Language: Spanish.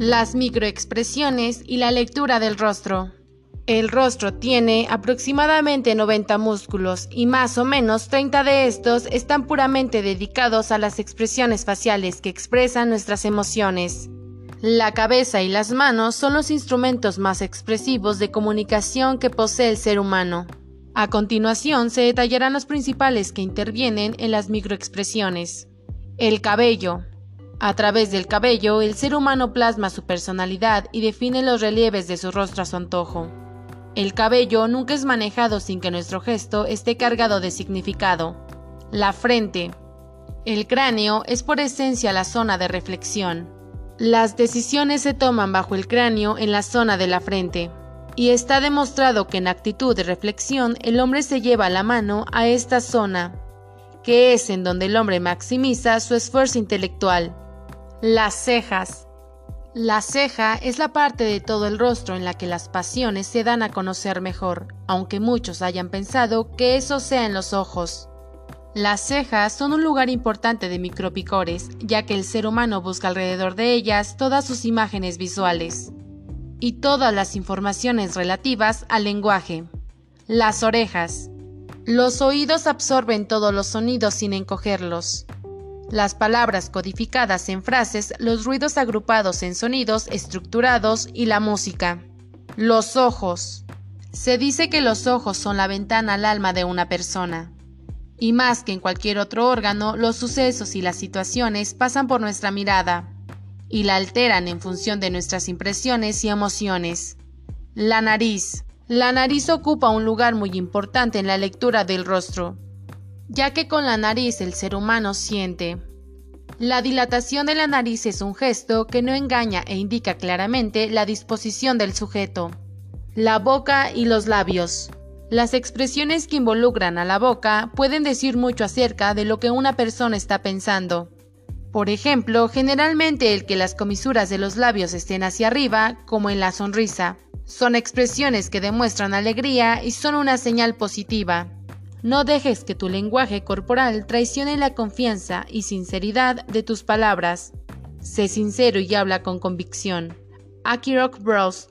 las microexpresiones y la lectura del rostro. El rostro tiene aproximadamente 90 músculos y más o menos 30 de estos están puramente dedicados a las expresiones faciales que expresan nuestras emociones. La cabeza y las manos son los instrumentos más expresivos de comunicación que posee el ser humano. A continuación se detallarán los principales que intervienen en las microexpresiones. El cabello. A través del cabello, el ser humano plasma su personalidad y define los relieves de su rostro a su antojo. El cabello nunca es manejado sin que nuestro gesto esté cargado de significado. La frente. El cráneo es por esencia la zona de reflexión. Las decisiones se toman bajo el cráneo en la zona de la frente. Y está demostrado que en actitud de reflexión el hombre se lleva la mano a esta zona, que es en donde el hombre maximiza su esfuerzo intelectual. Las cejas. La ceja es la parte de todo el rostro en la que las pasiones se dan a conocer mejor, aunque muchos hayan pensado que eso sea en los ojos. Las cejas son un lugar importante de micropicores, ya que el ser humano busca alrededor de ellas todas sus imágenes visuales y todas las informaciones relativas al lenguaje. Las orejas. Los oídos absorben todos los sonidos sin encogerlos las palabras codificadas en frases, los ruidos agrupados en sonidos estructurados y la música. Los ojos. Se dice que los ojos son la ventana al alma de una persona. Y más que en cualquier otro órgano, los sucesos y las situaciones pasan por nuestra mirada y la alteran en función de nuestras impresiones y emociones. La nariz. La nariz ocupa un lugar muy importante en la lectura del rostro ya que con la nariz el ser humano siente. La dilatación de la nariz es un gesto que no engaña e indica claramente la disposición del sujeto. La boca y los labios. Las expresiones que involucran a la boca pueden decir mucho acerca de lo que una persona está pensando. Por ejemplo, generalmente el que las comisuras de los labios estén hacia arriba, como en la sonrisa, son expresiones que demuestran alegría y son una señal positiva. No dejes que tu lenguaje corporal traicione la confianza y sinceridad de tus palabras. Sé sincero y habla con convicción. Akirok Bros